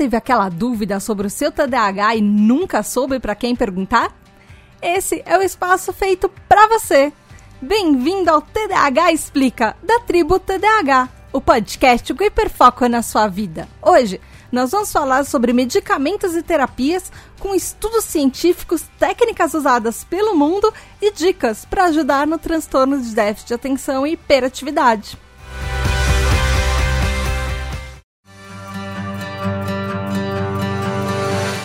teve aquela dúvida sobre o seu TDAH e nunca soube para quem perguntar? Esse é o espaço feito para você. Bem-vindo ao TDAH Explica, da tribo TDAH, o podcast com hiperfoco na sua vida. Hoje, nós vamos falar sobre medicamentos e terapias com estudos científicos, técnicas usadas pelo mundo e dicas para ajudar no transtorno de déficit de atenção e hiperatividade.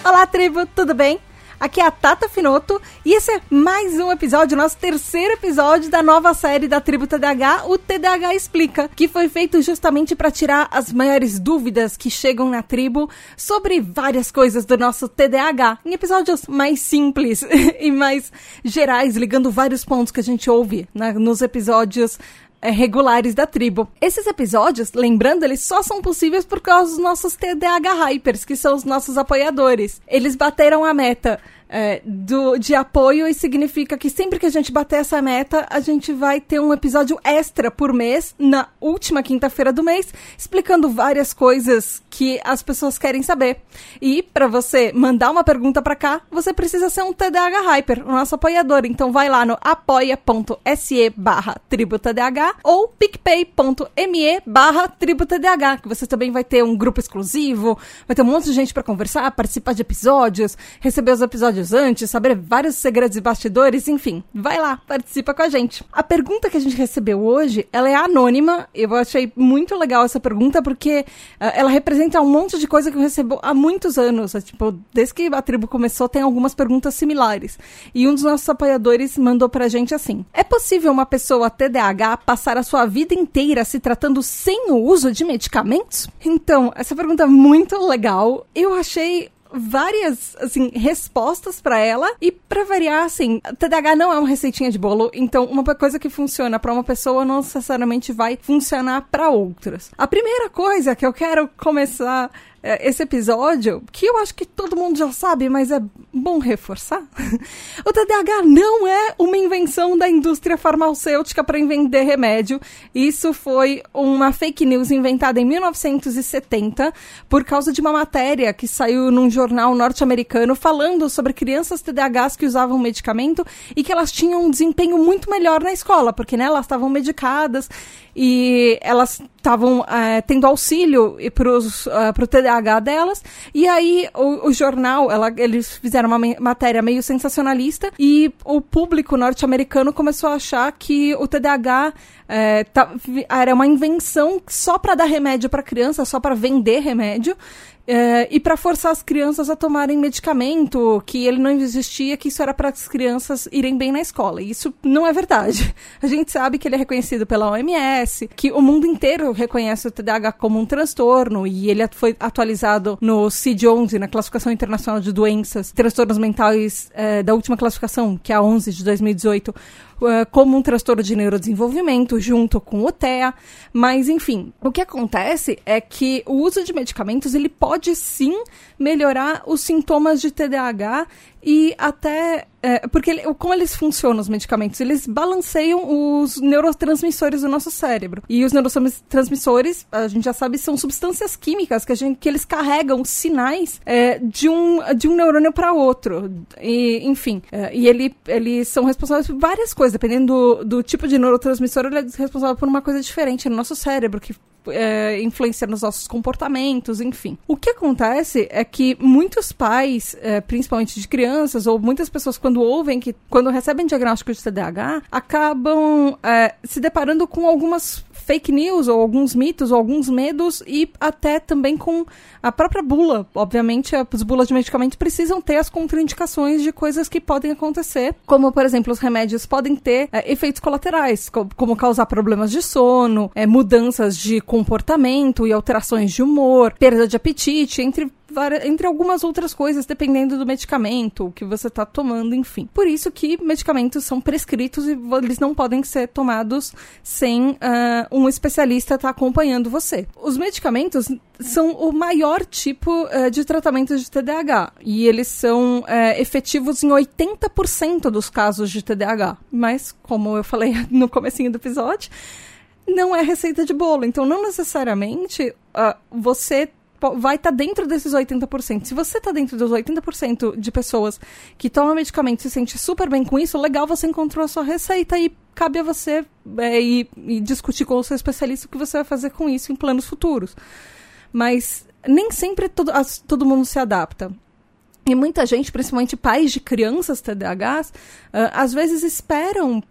Olá, tribo, tudo bem? Aqui é a Tata Finoto e esse é mais um episódio, nosso terceiro episódio da nova série da Tribo TDAH, o TDAH Explica, que foi feito justamente para tirar as maiores dúvidas que chegam na tribo sobre várias coisas do nosso TDAH, em episódios mais simples e mais gerais, ligando vários pontos que a gente ouve nos episódios regulares da tribo. Esses episódios, lembrando, eles só são possíveis por causa dos nossos TDAH Hypers, que são os nossos apoiadores. Eles bateram a meta é, do, de apoio e significa que sempre que a gente bater essa meta, a gente vai ter um episódio extra por mês, na última quinta-feira do mês, explicando várias coisas que as pessoas querem saber. E para você mandar uma pergunta para cá, você precisa ser um TDAH Hyper, o nosso apoiador. Então vai lá no apoia.se barra tributadh ou picpay.me barra tributadh, que você também vai ter um grupo exclusivo, vai ter um monte de gente para conversar, participar de episódios, receber os episódios episódios antes, saber vários segredos e bastidores, enfim, vai lá, participa com a gente. A pergunta que a gente recebeu hoje, ela é anônima. Eu achei muito legal essa pergunta porque uh, ela representa um monte de coisa que eu recebo há muitos anos. É, tipo, desde que a tribo começou, tem algumas perguntas similares. E um dos nossos apoiadores mandou pra gente assim: É possível uma pessoa TDAH passar a sua vida inteira se tratando sem o uso de medicamentos? Então, essa pergunta é muito legal. Eu achei várias, assim, respostas para ela. E para variar, assim, TDAH não é uma receitinha de bolo, então uma coisa que funciona para uma pessoa não necessariamente vai funcionar para outras. A primeira coisa que eu quero começar esse episódio, que eu acho que todo mundo já sabe, mas é bom reforçar. o TDAH não é uma invenção da indústria farmacêutica para vender remédio. Isso foi uma fake news inventada em 1970 por causa de uma matéria que saiu num jornal norte-americano falando sobre crianças TDAHs que usavam medicamento e que elas tinham um desempenho muito melhor na escola, porque né, elas estavam medicadas e elas estavam é, tendo auxílio para o uh, TDAH delas. E aí o, o jornal, ela, eles fizeram uma matéria meio sensacionalista e o público norte-americano começou a achar que o TDAH é, tá, era uma invenção só para dar remédio para criança, só para vender remédio. É, e para forçar as crianças a tomarem medicamento, que ele não existia, que isso era para as crianças irem bem na escola. E isso não é verdade. A gente sabe que ele é reconhecido pela OMS, que o mundo inteiro reconhece o TDAH como um transtorno, e ele foi atualizado no CID-11, na Classificação Internacional de Doenças, Transtornos Mentais é, da última classificação, que é a 11 de 2018, uh, como um transtorno de neurodesenvolvimento, junto com o TEA. Mas, enfim, o que acontece é que o uso de medicamentos ele pode sim melhorar os sintomas de TDAH e até. É, porque como eles funcionam, os medicamentos? Eles balanceiam os neurotransmissores do nosso cérebro. E os neurotransmissores, a gente já sabe, são substâncias químicas que, a gente, que eles carregam sinais é, de, um, de um neurônio para outro. E, enfim, é, e ele, eles são responsáveis por várias coisas. Dependendo do, do tipo de neurotransmissor, ele é responsável por uma coisa diferente no nosso cérebro, que é, influencia nos nossos comportamentos, enfim. O que acontece é que muitos pais, é, principalmente de crianças, ou muitas pessoas, quando ouvem que, quando recebem diagnóstico de TDAH, acabam é, se deparando com algumas fake news, ou alguns mitos, ou alguns medos, e até também com a própria bula. Obviamente, as bulas de medicamentos precisam ter as contraindicações de coisas que podem acontecer, como, por exemplo, os remédios podem ter é, efeitos colaterais, como, como, causar problemas de sono, é, mudanças de comportamento e alterações de humor, perda de apetite, entre entre algumas outras coisas, dependendo do medicamento que você está tomando, enfim. Por isso que medicamentos são prescritos e eles não podem ser tomados sem uh, um especialista estar tá acompanhando você. Os medicamentos são o maior tipo uh, de tratamento de TDAH e eles são uh, efetivos em 80% dos casos de TDAH. Mas, como eu falei no comecinho do episódio, não é receita de bolo. Então, não necessariamente uh, você vai estar tá dentro desses 80%. Se você está dentro dos 80% de pessoas que tomam medicamento e se sente super bem com isso, legal, você encontrou a sua receita e cabe a você é, ir, ir discutir com o seu especialista o que você vai fazer com isso em planos futuros. Mas nem sempre todo, as, todo mundo se adapta. E muita gente, principalmente pais de crianças TDAHs, uh, às vezes esperam uh,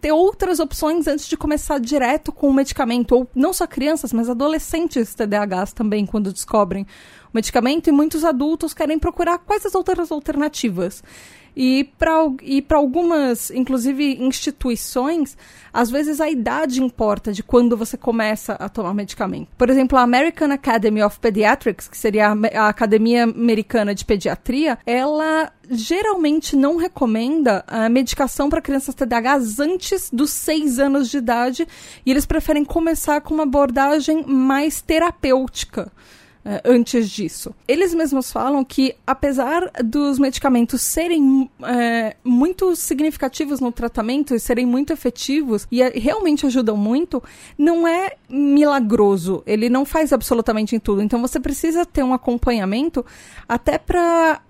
ter outras opções antes de começar direto com o medicamento. Ou não só crianças, mas adolescentes TDAHs também, quando descobrem o medicamento. E muitos adultos querem procurar quais as outras alternativas. E para algumas, inclusive instituições, às vezes a idade importa de quando você começa a tomar medicamento. Por exemplo, a American Academy of Pediatrics, que seria a, Academia Americana de Pediatria, ela geralmente não recomenda a medicação para crianças TDAH antes dos 6 anos de idade e eles preferem começar com uma abordagem mais terapêutica. Uh, antes disso. Eles mesmos falam que, apesar dos medicamentos serem uh, muito significativos no tratamento e serem muito efetivos e uh, realmente ajudam muito, não é milagroso. Ele não faz absolutamente em tudo. Então você precisa ter um acompanhamento até para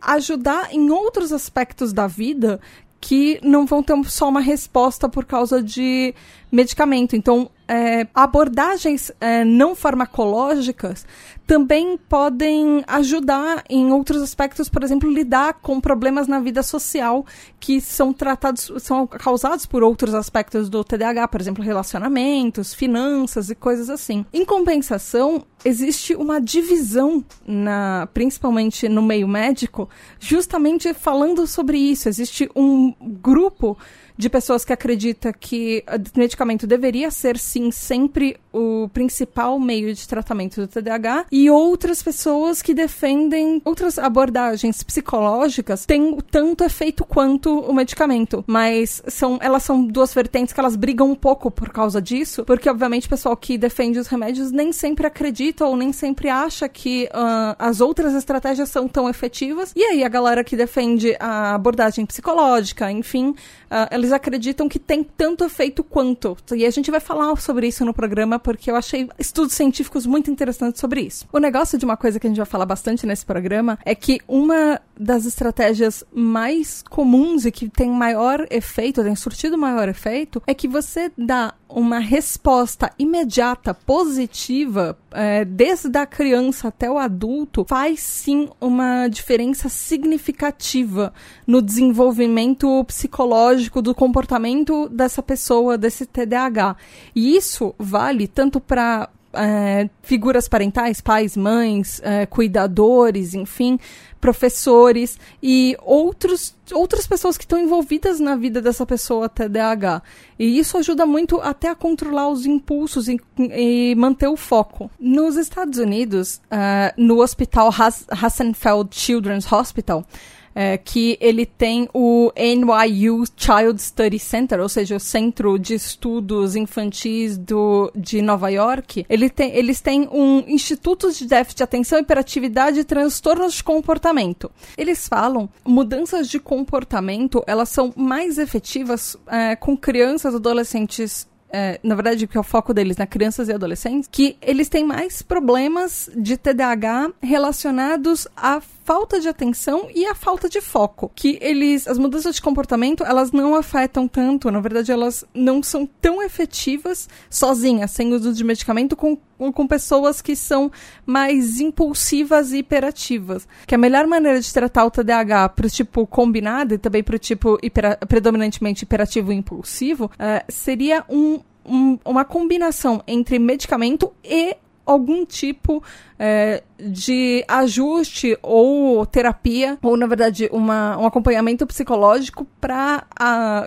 ajudar em outros aspectos da vida que não vão ter só uma resposta por causa de medicamento. Então, é, abordagens é, não farmacológicas também podem ajudar em outros aspectos, por exemplo, lidar com problemas na vida social que são tratados, são causados por outros aspectos do TDAH, por exemplo, relacionamentos, finanças e coisas assim. Em compensação, existe uma divisão na, principalmente no meio médico, justamente falando sobre isso. Existe um grupo de pessoas que acredita que o medicamento deveria ser, sim, sempre o principal meio de tratamento do TDAH, e outras pessoas que defendem outras abordagens psicológicas têm tanto efeito quanto o medicamento. Mas são, elas são duas vertentes que elas brigam um pouco por causa disso, porque, obviamente, o pessoal que defende os remédios nem sempre acredita ou nem sempre acha que uh, as outras estratégias são tão efetivas. E aí, a galera que defende a abordagem psicológica, enfim, uh, eles acreditam que tem tanto efeito quanto. E a gente vai falar sobre isso no programa porque eu achei estudos científicos muito interessantes sobre isso. O negócio de uma coisa que a gente vai falar bastante nesse programa é que uma das estratégias mais comuns e que tem maior efeito, tem surtido maior efeito, é que você dá uma resposta imediata, positiva, é, desde a criança até o adulto, faz sim uma diferença significativa no desenvolvimento psicológico do comportamento dessa pessoa, desse TDAH. E isso vale tanto para é, figuras parentais, pais, mães, é, cuidadores, enfim, professores e outros, outras pessoas que estão envolvidas na vida dessa pessoa TDAH. E isso ajuda muito até a controlar os impulsos e, e manter o foco. Nos Estados Unidos, uh, no hospital Hassenfeld Children's Hospital, é, que ele tem o NYU Child Study Center, ou seja, o Centro de Estudos Infantis do, de Nova York. Ele tem, eles têm um Instituto de Déficit de Atenção, Hiperatividade e Transtornos de Comportamento. Eles falam mudanças de comportamento, elas são mais efetivas é, com crianças, adolescentes é, na verdade, que é o foco deles na crianças e adolescentes, que eles têm mais problemas de TDAH relacionados à falta de atenção e à falta de foco. Que eles, as mudanças de comportamento, elas não afetam tanto, na verdade, elas não são tão efetivas sozinhas, sem uso de medicamento, com, com pessoas que são mais impulsivas e hiperativas. Que a melhor maneira de tratar o TDAH para o tipo combinado e também para o tipo hiper, predominantemente hiperativo e impulsivo uh, seria um um, uma combinação entre medicamento e algum tipo é, de ajuste ou terapia, ou na verdade uma, um acompanhamento psicológico para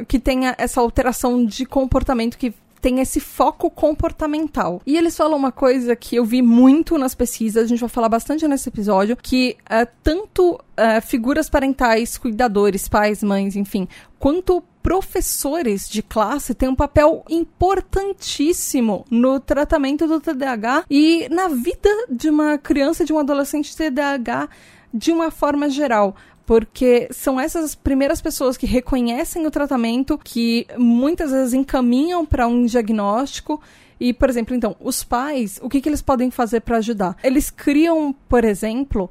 que tenha essa alteração de comportamento que tem esse foco comportamental. E eles falam uma coisa que eu vi muito nas pesquisas, a gente vai falar bastante nesse episódio, que é, tanto é, figuras parentais, cuidadores, pais, mães, enfim, quanto professores de classe têm um papel importantíssimo no tratamento do TDAH e na vida de uma criança, de um adolescente TDAH de uma forma geral porque são essas primeiras pessoas que reconhecem o tratamento, que muitas vezes encaminham para um diagnóstico e, por exemplo, então, os pais, o que, que eles podem fazer para ajudar? Eles criam, por exemplo,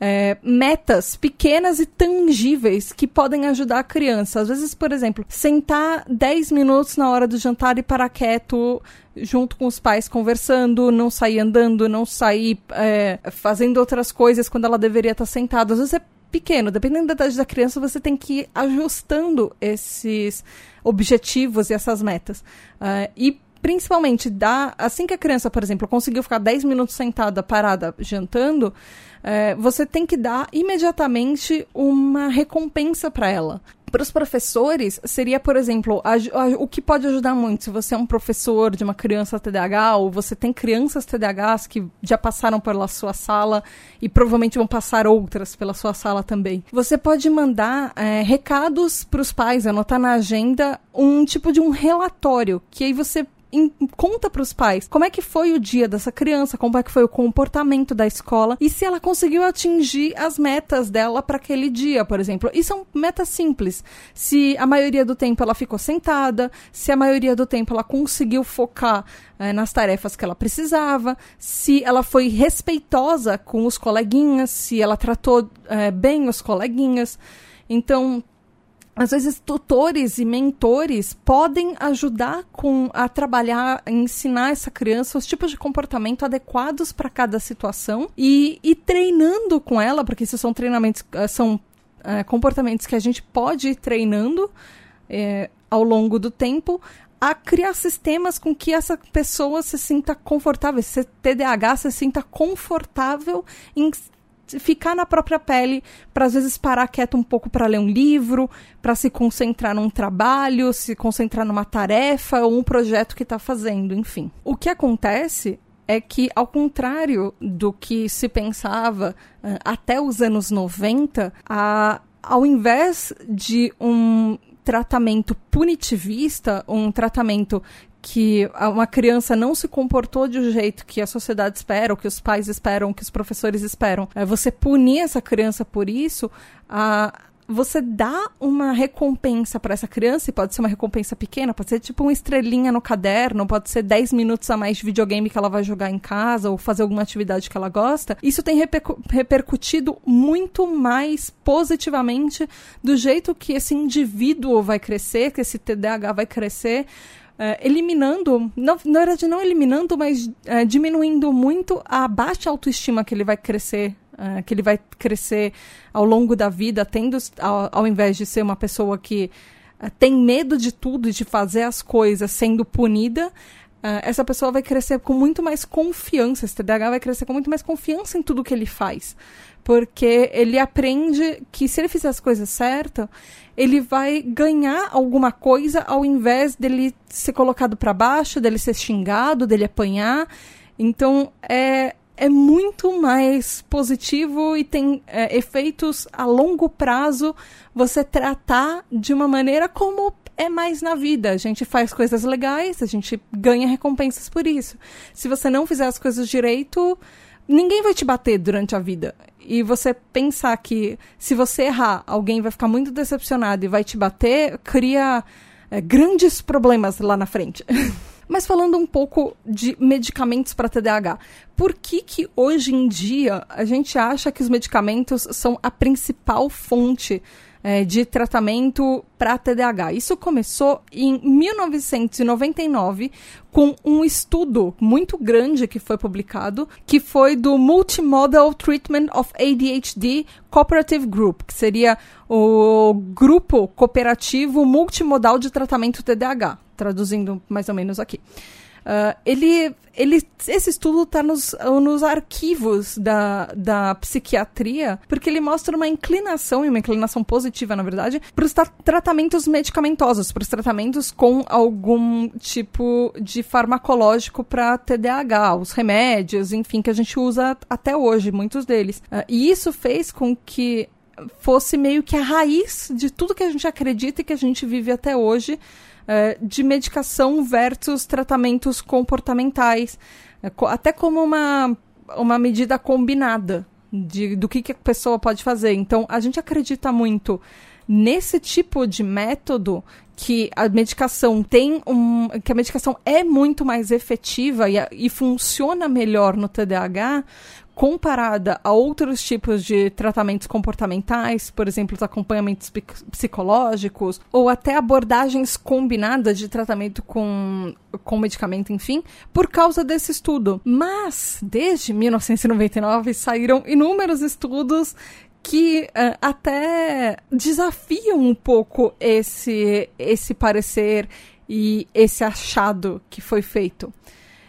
é, metas pequenas e tangíveis que podem ajudar a criança. Às vezes, por exemplo, sentar 10 minutos na hora do jantar e parar quieto junto com os pais conversando, não sair andando, não sair é, fazendo outras coisas quando ela deveria estar sentada. Às vezes é pequeno, dependendo da idade da criança, você tem que ir ajustando esses objetivos e essas metas. Uh, e principalmente dá, assim que a criança, por exemplo, conseguiu ficar 10 minutos sentada, parada, jantando, é, você tem que dar imediatamente uma recompensa para ela. Para os professores, seria, por exemplo, a, a, o que pode ajudar muito se você é um professor de uma criança TDAH ou você tem crianças TDAHs que já passaram pela sua sala e provavelmente vão passar outras pela sua sala também. Você pode mandar é, recados para os pais, anotar na agenda um tipo de um relatório que aí você em, conta para os pais como é que foi o dia dessa criança, como é que foi o comportamento da escola e se ela conseguiu atingir as metas dela para aquele dia, por exemplo. E são metas simples. Se a maioria do tempo ela ficou sentada, se a maioria do tempo ela conseguiu focar é, nas tarefas que ela precisava, se ela foi respeitosa com os coleguinhas, se ela tratou é, bem os coleguinhas. Então, às vezes tutores e mentores podem ajudar com a trabalhar, a ensinar essa criança os tipos de comportamento adequados para cada situação e, e treinando com ela, porque esses são treinamentos, eh, são é, comportamentos que a gente pode ir treinando é, ao longo do tempo a criar sistemas com que essa pessoa se sinta confortável, esse TDAH se sinta confortável em ficar na própria pele, para às vezes parar quieto um pouco para ler um livro, para se concentrar num trabalho, se concentrar numa tarefa ou um projeto que está fazendo, enfim. O que acontece é que, ao contrário do que se pensava uh, até os anos 90, a, ao invés de um tratamento punitivista, um tratamento que uma criança não se comportou de um jeito que a sociedade espera, ou que os pais esperam, que os professores esperam, é você punir essa criança por isso, a, você dá uma recompensa para essa criança, e pode ser uma recompensa pequena, pode ser tipo uma estrelinha no caderno, pode ser 10 minutos a mais de videogame que ela vai jogar em casa ou fazer alguma atividade que ela gosta. Isso tem repercu repercutido muito mais positivamente do jeito que esse indivíduo vai crescer, que esse TDAH vai crescer é, eliminando, não, na verdade não eliminando, mas é, diminuindo muito a baixa autoestima que ele vai crescer, é, que ele vai crescer ao longo da vida, tendo, ao, ao invés de ser uma pessoa que tem medo de tudo e de fazer as coisas sendo punida, essa pessoa vai crescer com muito mais confiança, esse TDAH vai crescer com muito mais confiança em tudo que ele faz. Porque ele aprende que se ele fizer as coisas certas, ele vai ganhar alguma coisa ao invés dele ser colocado para baixo, dele ser xingado, dele apanhar. Então é, é muito mais positivo e tem é, efeitos a longo prazo você tratar de uma maneira como é mais na vida. A gente faz coisas legais, a gente ganha recompensas por isso. Se você não fizer as coisas direito, ninguém vai te bater durante a vida. E você pensar que se você errar, alguém vai ficar muito decepcionado e vai te bater, cria é, grandes problemas lá na frente. Mas falando um pouco de medicamentos para TDAH, por que que hoje em dia a gente acha que os medicamentos são a principal fonte é, de tratamento para TDAH. Isso começou em 1999 com um estudo muito grande que foi publicado, que foi do Multimodal Treatment of ADHD Cooperative Group, que seria o grupo cooperativo multimodal de tratamento TDAH, traduzindo mais ou menos aqui. Uh, ele, ele, esse estudo está nos, nos arquivos da, da psiquiatria, porque ele mostra uma inclinação, e uma inclinação positiva, na verdade, para os tra tratamentos medicamentosos, para os tratamentos com algum tipo de farmacológico para TDAH, os remédios, enfim, que a gente usa até hoje, muitos deles. Uh, e isso fez com que fosse meio que a raiz de tudo que a gente acredita e que a gente vive até hoje uh, de medicação versus tratamentos comportamentais, uh, até como uma, uma medida combinada. de, do que, que a pessoa pode fazer. Então, a gente acredita muito nesse tipo de método que a medicação tem um. que a medicação é muito mais efetiva e, e funciona melhor no TDAH comparada a outros tipos de tratamentos comportamentais, por exemplo, os acompanhamentos psicológicos, ou até abordagens combinadas de tratamento com, com medicamento, enfim, por causa desse estudo. Mas, desde 1999, saíram inúmeros estudos que uh, até desafiam um pouco esse, esse parecer e esse achado que foi feito.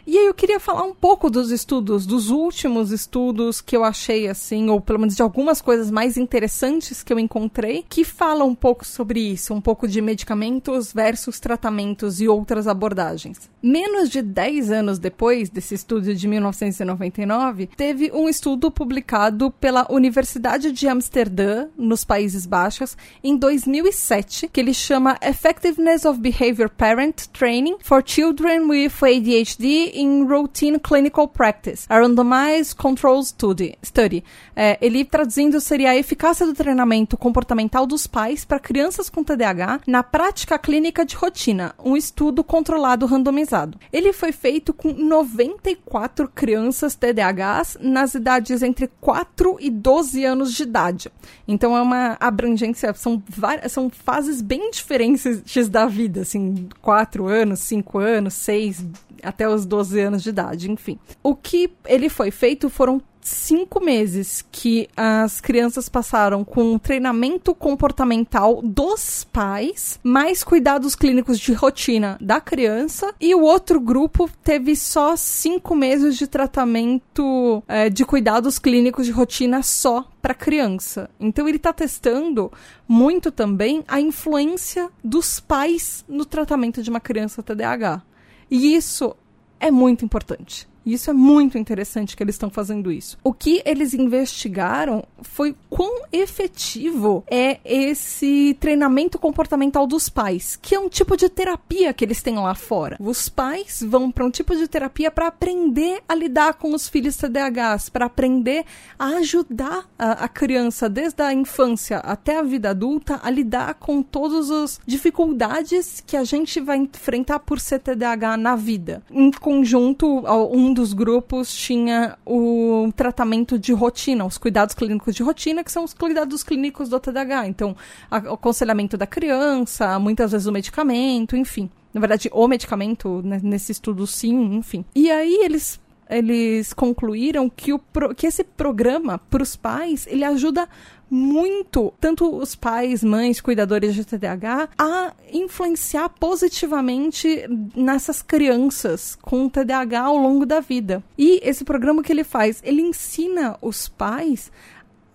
E aí eu queria falar um pouco dos estudos, dos últimos estudos que eu achei assim, ou pelo menos de algumas coisas mais interessantes que eu encontrei, que falam um pouco sobre isso, um pouco de medicamentos versus tratamentos e outras abordagens. Menos de 10 anos depois desse estudo de 1999, teve um estudo publicado pela Universidade de Amsterdã, nos Países Baixos, em 2007, que ele chama Effectiveness of Behavior Parent Training for Children with ADHD in Routine Clinical Practice, a Randomized Control Study. study. É, ele traduzindo seria a eficácia do treinamento comportamental dos pais para crianças com TDAH na prática clínica de rotina, um estudo controlado randomizado. Ele foi feito com 94 crianças TDAHs nas idades entre 4 e 12 anos de idade. Então é uma abrangência, são, várias, são fases bem diferentes da vida, assim, 4 anos, 5 anos, 6, até os 12 anos de idade, enfim. O que ele foi feito foram cinco meses que as crianças passaram com treinamento comportamental dos pais, mais cuidados clínicos de rotina da criança, e o outro grupo teve só cinco meses de tratamento é, de cuidados clínicos de rotina só para criança. Então ele está testando muito também a influência dos pais no tratamento de uma criança TDAH. E isso é muito importante. E isso é muito interessante que eles estão fazendo isso. O que eles investigaram foi quão efetivo é esse treinamento comportamental dos pais, que é um tipo de terapia que eles têm lá fora. Os pais vão para um tipo de terapia para aprender a lidar com os filhos TDAHs, para aprender a ajudar a, a criança desde a infância até a vida adulta a lidar com todas as dificuldades que a gente vai enfrentar por ser TDAH na vida. Em conjunto, um dos grupos tinha o tratamento de rotina, os cuidados clínicos de rotina, que são os cuidados clínicos do TDAH. Então, a, o aconselhamento da criança, muitas vezes o medicamento, enfim. Na verdade, o medicamento, né, nesse estudo, sim, enfim. E aí eles eles concluíram que, o pro, que esse programa para os pais ele ajuda muito tanto os pais, mães, cuidadores de TDAH a influenciar positivamente nessas crianças com TDAH ao longo da vida. E esse programa que ele faz, ele ensina os pais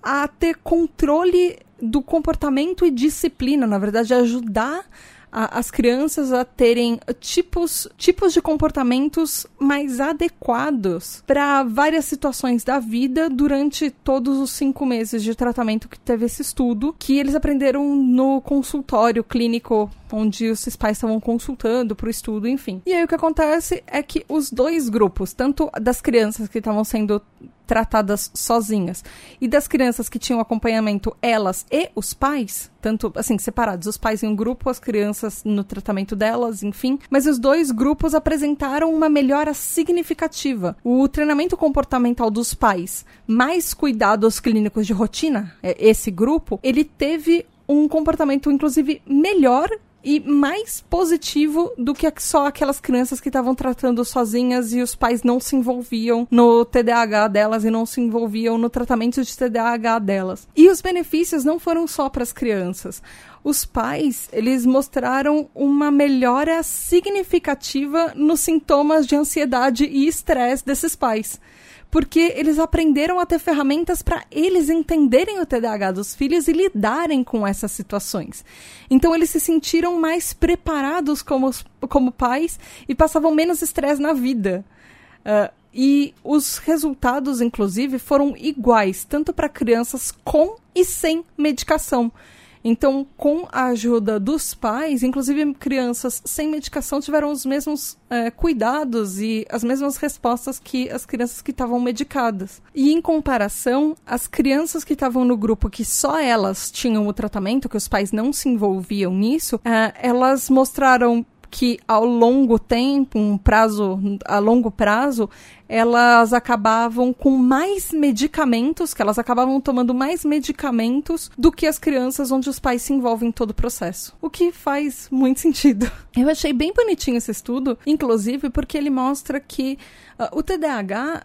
a ter controle do comportamento e disciplina, na verdade, ajudar a, as crianças a terem tipos, tipos de comportamentos mais adequados para várias situações da vida durante todos os cinco meses de tratamento que teve esse estudo, que eles aprenderam no consultório clínico onde os pais estavam consultando para o estudo, enfim. E aí o que acontece é que os dois grupos, tanto das crianças que estavam sendo tratadas sozinhas. E das crianças que tinham acompanhamento, elas e os pais, tanto assim, separados, os pais em um grupo, as crianças no tratamento delas, enfim. Mas os dois grupos apresentaram uma melhora significativa. O treinamento comportamental dos pais, mais cuidados clínicos de rotina, é, esse grupo, ele teve um comportamento, inclusive, melhor e mais positivo do que só aquelas crianças que estavam tratando sozinhas e os pais não se envolviam no TDAH delas e não se envolviam no tratamento de TDAH delas. E os benefícios não foram só para as crianças. Os pais, eles mostraram uma melhora significativa nos sintomas de ansiedade e estresse desses pais porque eles aprenderam a ter ferramentas para eles entenderem o TDAH dos filhos e lidarem com essas situações. Então eles se sentiram mais preparados como, como pais e passavam menos estresse na vida. Uh, e os resultados, inclusive, foram iguais, tanto para crianças com e sem medicação. Então, com a ajuda dos pais, inclusive crianças sem medicação tiveram os mesmos é, cuidados e as mesmas respostas que as crianças que estavam medicadas. E em comparação, as crianças que estavam no grupo que só elas tinham o tratamento, que os pais não se envolviam nisso, é, elas mostraram que ao longo tempo, um prazo a longo prazo, elas acabavam com mais medicamentos, que elas acabavam tomando mais medicamentos do que as crianças onde os pais se envolvem em todo o processo. O que faz muito sentido. Eu achei bem bonitinho esse estudo, inclusive porque ele mostra que uh, o TDAH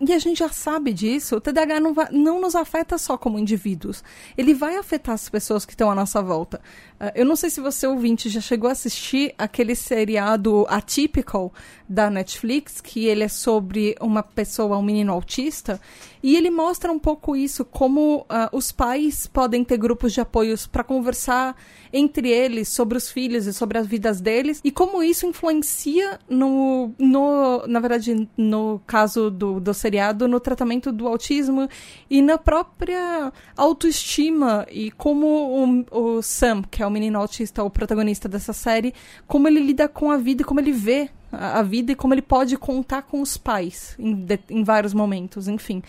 e a gente já sabe disso, o TDAH não, vai, não nos afeta só como indivíduos. Ele vai afetar as pessoas que estão à nossa volta. Uh, eu não sei se você, ouvinte, já chegou a assistir aquele seriado Atypical da Netflix, que ele é sobre uma pessoa, um menino autista, e ele mostra um pouco isso, como uh, os pais podem ter grupos de apoios para conversar entre eles sobre os filhos e sobre as vidas deles, e como isso influencia no, no na verdade, no caso do, do seriado, no tratamento do autismo e na própria autoestima e como o, o Sam, que é o menino autista, o protagonista dessa série, como ele lida com a vida como ele vê a, a vida e como ele pode contar com os pais em, de, em vários momentos, enfim.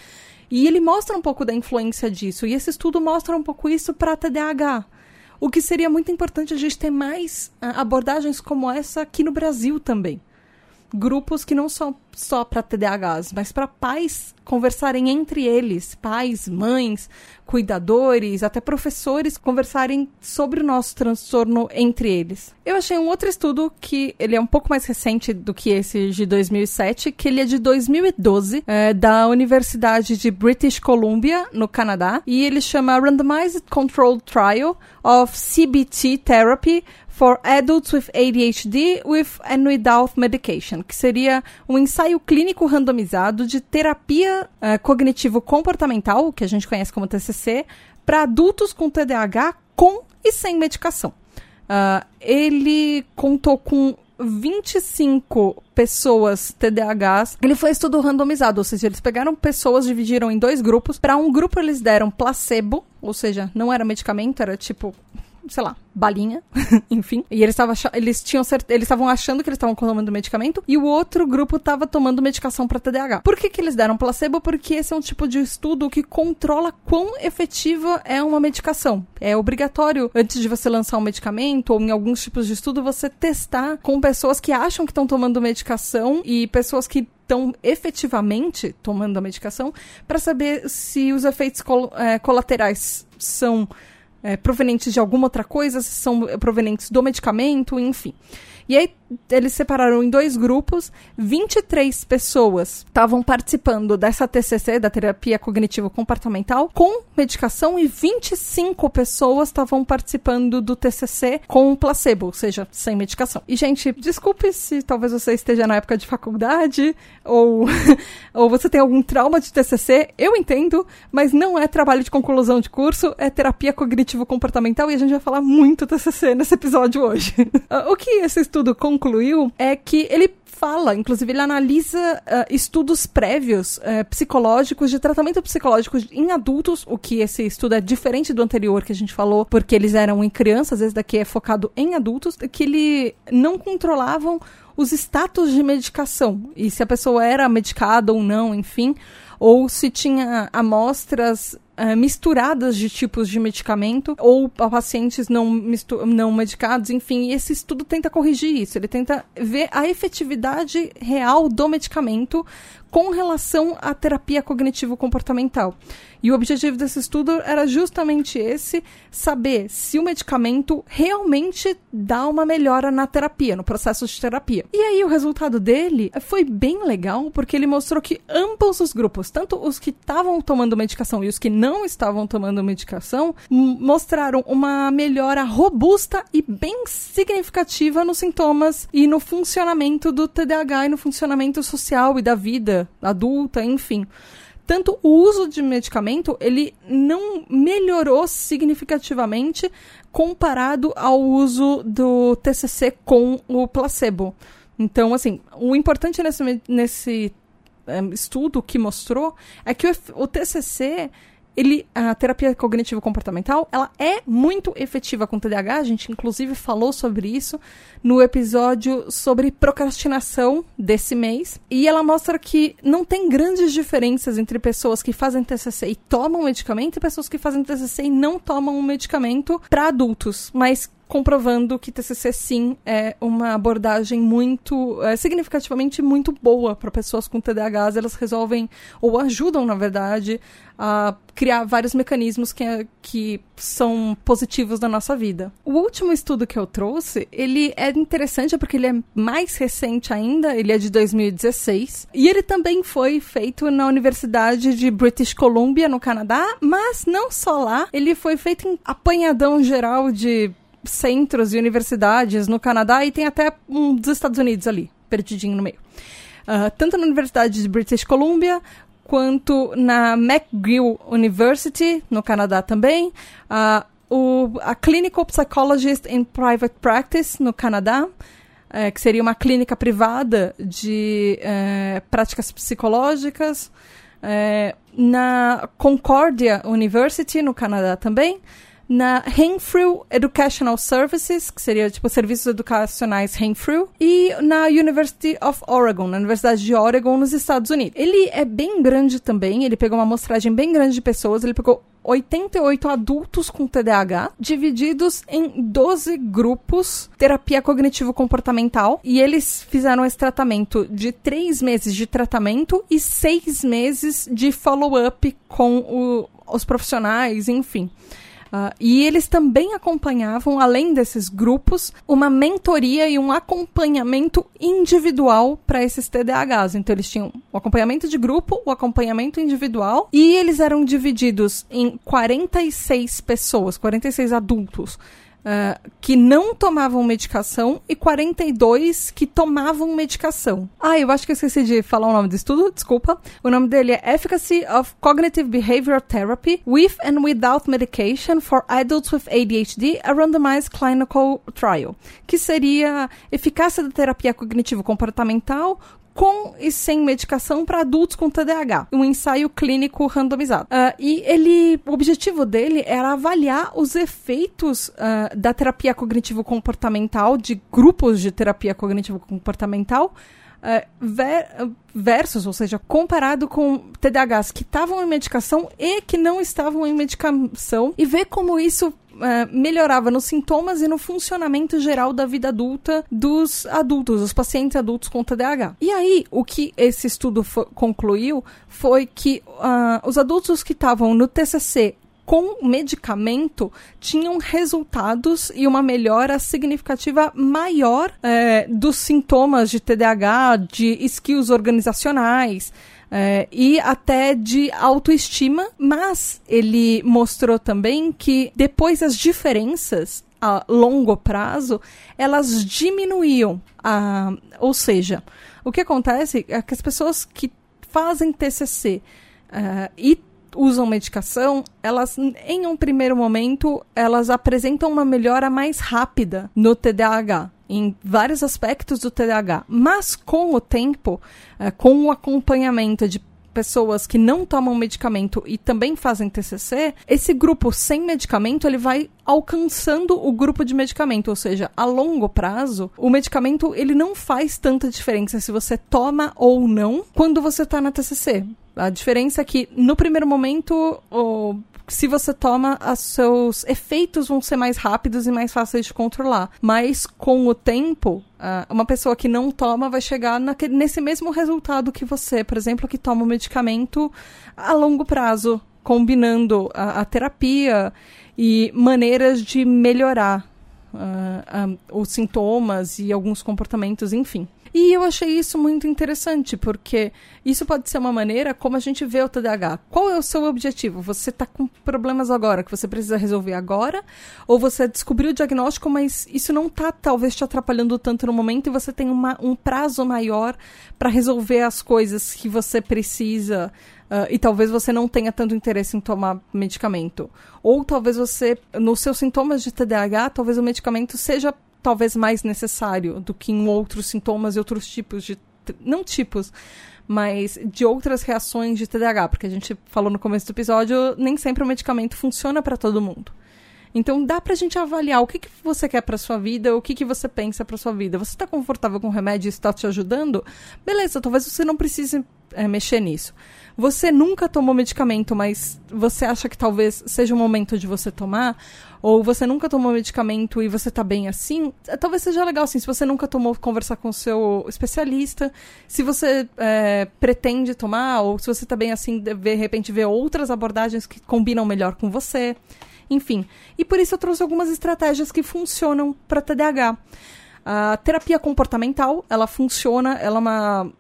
E ele mostra um pouco da influência disso, e esse estudo mostra um pouco isso para TDAH. O que seria muito importante a gente ter mais uh, abordagens como essa aqui no Brasil também. Grupos que não são só para TDAHs, mas para pais conversarem entre eles, pais, mães, cuidadores, até professores conversarem sobre o nosso transtorno entre eles. Eu achei um outro estudo que ele é um pouco mais recente do que esse de 2007, que ele é de 2012, é, da Universidade de British Columbia, no Canadá, e ele chama Randomized Controlled Trial of CBT Therapy for Adults with ADHD with and without medication, que seria um ensaio clínico randomizado de terapia uh, cognitivo-comportamental, que a gente conhece como TCC, para adultos com TDAH com e sem medicação. Uh, ele contou com 25 pessoas TDAHs. Ele foi estudo randomizado, ou seja, eles pegaram pessoas, dividiram em dois grupos. Para um grupo eles deram placebo, ou seja, não era medicamento, era tipo sei lá, balinha, enfim. E eles estavam eles tinham eles estavam achando que eles estavam tomando medicamento e o outro grupo estava tomando medicação para TDAH. Por que que eles deram placebo? Porque esse é um tipo de estudo que controla quão efetiva é uma medicação. É obrigatório antes de você lançar um medicamento ou em alguns tipos de estudo você testar com pessoas que acham que estão tomando medicação e pessoas que estão efetivamente tomando a medicação para saber se os efeitos col é, colaterais são é, provenientes de alguma outra coisa, se são provenientes do medicamento, enfim. E aí eles separaram em dois grupos, 23 pessoas estavam participando dessa TCC, da terapia cognitivo comportamental, com medicação e 25 pessoas estavam participando do TCC com placebo, ou seja, sem medicação. E gente, desculpe se talvez você esteja na época de faculdade ou ou você tem algum trauma de TCC, eu entendo, mas não é trabalho de conclusão de curso, é terapia cognitivo comportamental e a gente vai falar muito TCC nesse episódio hoje. o que esse estudo concluiu é que ele fala, inclusive ele analisa uh, estudos prévios uh, psicológicos de tratamento psicológico em adultos, o que esse estudo é diferente do anterior que a gente falou, porque eles eram em crianças, esse daqui é focado em adultos, que ele não controlavam os status de medicação e se a pessoa era medicada ou não, enfim, ou se tinha amostras uh, misturadas de tipos de medicamento ou pacientes não, não medicados, enfim, esse estudo tenta corrigir isso, ele tenta ver a efetividade real do medicamento com relação à terapia cognitivo-comportamental. E o objetivo desse estudo era justamente esse: saber se o medicamento realmente dá uma melhora na terapia, no processo de terapia. E aí o resultado dele foi bem legal, porque ele mostrou que ambos os grupos, tanto os que estavam tomando medicação e os que não estavam tomando medicação, mostraram uma melhora robusta e bem significativa nos sintomas e no funcionamento do TDAH e no funcionamento social e da vida adulta, enfim. Tanto o uso de medicamento, ele não melhorou significativamente comparado ao uso do TCC com o placebo. Então, assim, o importante nesse, nesse eh, estudo que mostrou é que o, o TCC ele, a terapia cognitivo comportamental, ela é muito efetiva com TDAH. A gente inclusive falou sobre isso no episódio sobre procrastinação desse mês. E ela mostra que não tem grandes diferenças entre pessoas que fazem TCC e tomam medicamento e pessoas que fazem TCC e não tomam um medicamento para adultos, mas comprovando que TCC sim é uma abordagem muito é, significativamente muito boa para pessoas com TDAH. Elas resolvem ou ajudam, na verdade, a criar vários mecanismos que, é, que são positivos na nossa vida. O último estudo que eu trouxe, ele é interessante porque ele é mais recente ainda, ele é de 2016, e ele também foi feito na Universidade de British Columbia, no Canadá, mas não só lá, ele foi feito em apanhadão geral de centros e universidades no Canadá e tem até um dos Estados Unidos ali, perdidinho no meio. Uh, tanto na Universidade de British Columbia quanto na McGill University, no Canadá também. Uh, o, a Clinical Psychologist in Private Practice, no Canadá, é, que seria uma clínica privada de é, práticas psicológicas. É, na Concordia University, no Canadá também na Renfrew Educational Services, que seria tipo serviços educacionais Renfrew, e na University of Oregon, na Universidade de Oregon, nos Estados Unidos. Ele é bem grande também, ele pegou uma amostragem bem grande de pessoas, ele pegou 88 adultos com TDAH, divididos em 12 grupos terapia cognitivo-comportamental, e eles fizeram esse tratamento de 3 meses de tratamento e 6 meses de follow-up com o, os profissionais, enfim. Uh, e eles também acompanhavam, além desses grupos, uma mentoria e um acompanhamento individual para esses TDAHs. Então, eles tinham o acompanhamento de grupo, o acompanhamento individual, e eles eram divididos em 46 pessoas, 46 adultos Uh, que não tomavam medicação e 42 que tomavam medicação. Ah, eu acho que eu esqueci de falar o nome do estudo, desculpa. O nome dele é Efficacy of Cognitive Behavioral Therapy with and Without Medication for Adults with ADHD, a Randomized Clinical Trial, que seria eficácia da terapia cognitivo-comportamental com e sem medicação para adultos com TDAH, um ensaio clínico randomizado. Uh, e ele, o objetivo dele era avaliar os efeitos uh, da terapia cognitivo-comportamental, de grupos de terapia cognitivo-comportamental, Uh, ver, versus, ou seja, comparado com TDAHs que estavam em medicação e que não estavam em medicação, e ver como isso uh, melhorava nos sintomas e no funcionamento geral da vida adulta dos adultos, dos pacientes adultos com TDAH. E aí, o que esse estudo concluiu foi que uh, os adultos que estavam no TCC com medicamento tinham resultados e uma melhora significativa maior é, dos sintomas de TDAH, de skills organizacionais, é, e até de autoestima, mas ele mostrou também que depois as diferenças a longo prazo elas diminuíam, a, ou seja, o que acontece é que as pessoas que fazem TCC é, e usam medicação, elas, em um primeiro momento, elas apresentam uma melhora mais rápida no TDAH em vários aspectos do TDAH, mas com o tempo, é, com o acompanhamento de pessoas que não tomam medicamento e também fazem TCC, esse grupo sem medicamento ele vai alcançando o grupo de medicamento, ou seja, a longo prazo, o medicamento ele não faz tanta diferença se você toma ou não quando você está na TCC. A diferença é que no primeiro momento o se você toma, os seus efeitos vão ser mais rápidos e mais fáceis de controlar. Mas com o tempo, uma pessoa que não toma vai chegar naquele, nesse mesmo resultado que você, por exemplo, que toma o medicamento a longo prazo, combinando a, a terapia e maneiras de melhorar uh, uh, os sintomas e alguns comportamentos, enfim. E eu achei isso muito interessante, porque isso pode ser uma maneira como a gente vê o TDAH. Qual é o seu objetivo? Você está com problemas agora que você precisa resolver agora? Ou você descobriu o diagnóstico, mas isso não está talvez te atrapalhando tanto no momento e você tem uma, um prazo maior para resolver as coisas que você precisa uh, e talvez você não tenha tanto interesse em tomar medicamento. Ou talvez você, nos seus sintomas de TDAH, talvez o medicamento seja talvez mais necessário do que em outros sintomas e outros tipos de não tipos, mas de outras reações de TDAH, porque a gente falou no começo do episódio, nem sempre o medicamento funciona para todo mundo. Então dá pra gente avaliar o que, que você quer pra sua vida, o que, que você pensa pra sua vida. Você tá confortável com o remédio e está te ajudando? Beleza, talvez você não precise é, mexer nisso. Você nunca tomou medicamento, mas você acha que talvez seja o momento de você tomar? Ou você nunca tomou medicamento e você tá bem assim? É, talvez seja legal, assim, se você nunca tomou, conversar com o seu especialista. Se você é, pretende tomar, ou se você tá bem assim, de repente ver outras abordagens que combinam melhor com você. Enfim. E por isso eu trouxe algumas estratégias que funcionam para TDAH. A terapia comportamental, ela funciona, ela é uma